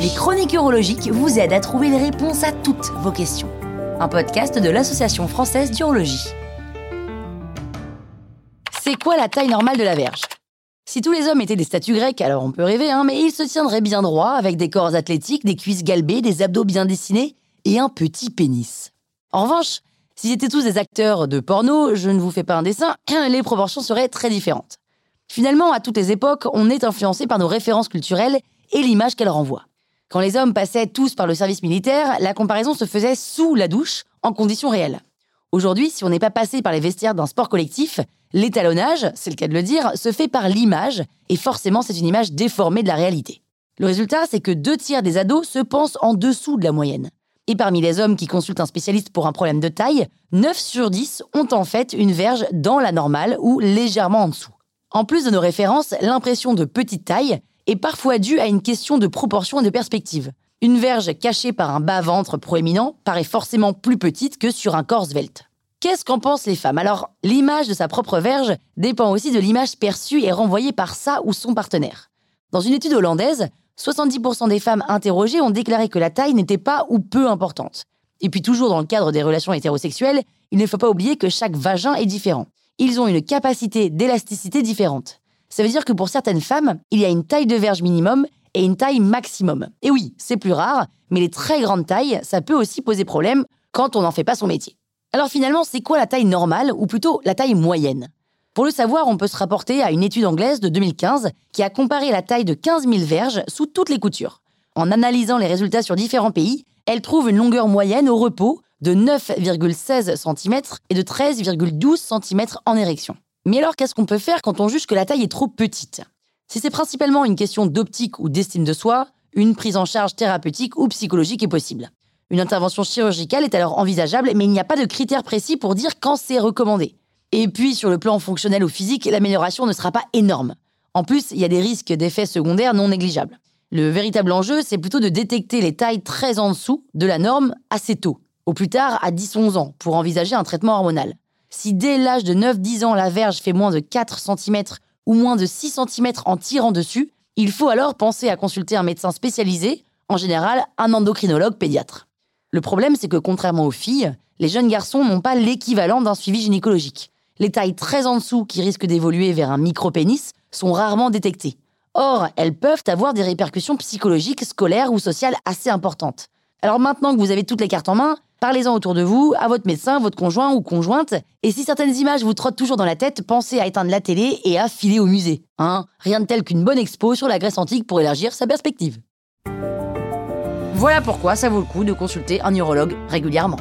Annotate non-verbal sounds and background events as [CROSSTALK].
Les chroniques urologiques vous aident à trouver les réponses à toutes vos questions. Un podcast de l'Association française d'urologie. C'est quoi la taille normale de la verge? Si tous les hommes étaient des statues grecques, alors on peut rêver, hein, mais ils se tiendraient bien droit, avec des corps athlétiques, des cuisses galbées, des abdos bien dessinés et un petit pénis. En revanche, S'ils étaient tous des acteurs de porno, je ne vous fais pas un dessin, [CLEARS THROAT] les proportions seraient très différentes. Finalement, à toutes les époques, on est influencé par nos références culturelles et l'image qu'elles renvoient. Quand les hommes passaient tous par le service militaire, la comparaison se faisait sous la douche, en conditions réelles. Aujourd'hui, si on n'est pas passé par les vestiaires d'un sport collectif, l'étalonnage, c'est le cas de le dire, se fait par l'image, et forcément c'est une image déformée de la réalité. Le résultat, c'est que deux tiers des ados se pensent en dessous de la moyenne. Et parmi les hommes qui consultent un spécialiste pour un problème de taille, 9 sur 10 ont en fait une verge dans la normale ou légèrement en dessous. En plus de nos références, l'impression de petite taille est parfois due à une question de proportion et de perspective. Une verge cachée par un bas-ventre proéminent paraît forcément plus petite que sur un corps svelte. Qu'est-ce qu'en pensent les femmes? Alors, l'image de sa propre verge dépend aussi de l'image perçue et renvoyée par sa ou son partenaire. Dans une étude hollandaise, 70% des femmes interrogées ont déclaré que la taille n'était pas ou peu importante. Et puis toujours dans le cadre des relations hétérosexuelles, il ne faut pas oublier que chaque vagin est différent. Ils ont une capacité d'élasticité différente. Ça veut dire que pour certaines femmes, il y a une taille de verge minimum et une taille maximum. Et oui, c'est plus rare, mais les très grandes tailles, ça peut aussi poser problème quand on n'en fait pas son métier. Alors finalement, c'est quoi la taille normale, ou plutôt la taille moyenne? Pour le savoir, on peut se rapporter à une étude anglaise de 2015 qui a comparé la taille de 15 000 verges sous toutes les coutures. En analysant les résultats sur différents pays, elle trouve une longueur moyenne au repos de 9,16 cm et de 13,12 cm en érection. Mais alors qu'est-ce qu'on peut faire quand on juge que la taille est trop petite? Si c'est principalement une question d'optique ou d'estime de soi, une prise en charge thérapeutique ou psychologique est possible. Une intervention chirurgicale est alors envisageable, mais il n'y a pas de critères précis pour dire quand c'est recommandé. Et puis, sur le plan fonctionnel ou physique, l'amélioration ne sera pas énorme. En plus, il y a des risques d'effets secondaires non négligeables. Le véritable enjeu, c'est plutôt de détecter les tailles très en dessous de la norme assez tôt, au plus tard à 10-11 ans, pour envisager un traitement hormonal. Si dès l'âge de 9-10 ans la verge fait moins de 4 cm ou moins de 6 cm en tirant dessus, il faut alors penser à consulter un médecin spécialisé, en général un endocrinologue pédiatre. Le problème, c'est que contrairement aux filles, les jeunes garçons n'ont pas l'équivalent d'un suivi gynécologique les tailles très en dessous qui risquent d'évoluer vers un micro-pénis sont rarement détectées. Or, elles peuvent avoir des répercussions psychologiques, scolaires ou sociales assez importantes. Alors maintenant que vous avez toutes les cartes en main, parlez-en autour de vous, à votre médecin, votre conjoint ou conjointe, et si certaines images vous trottent toujours dans la tête, pensez à éteindre la télé et à filer au musée. Hein Rien de tel qu'une bonne expo sur la Grèce antique pour élargir sa perspective. Voilà pourquoi ça vaut le coup de consulter un urologue régulièrement.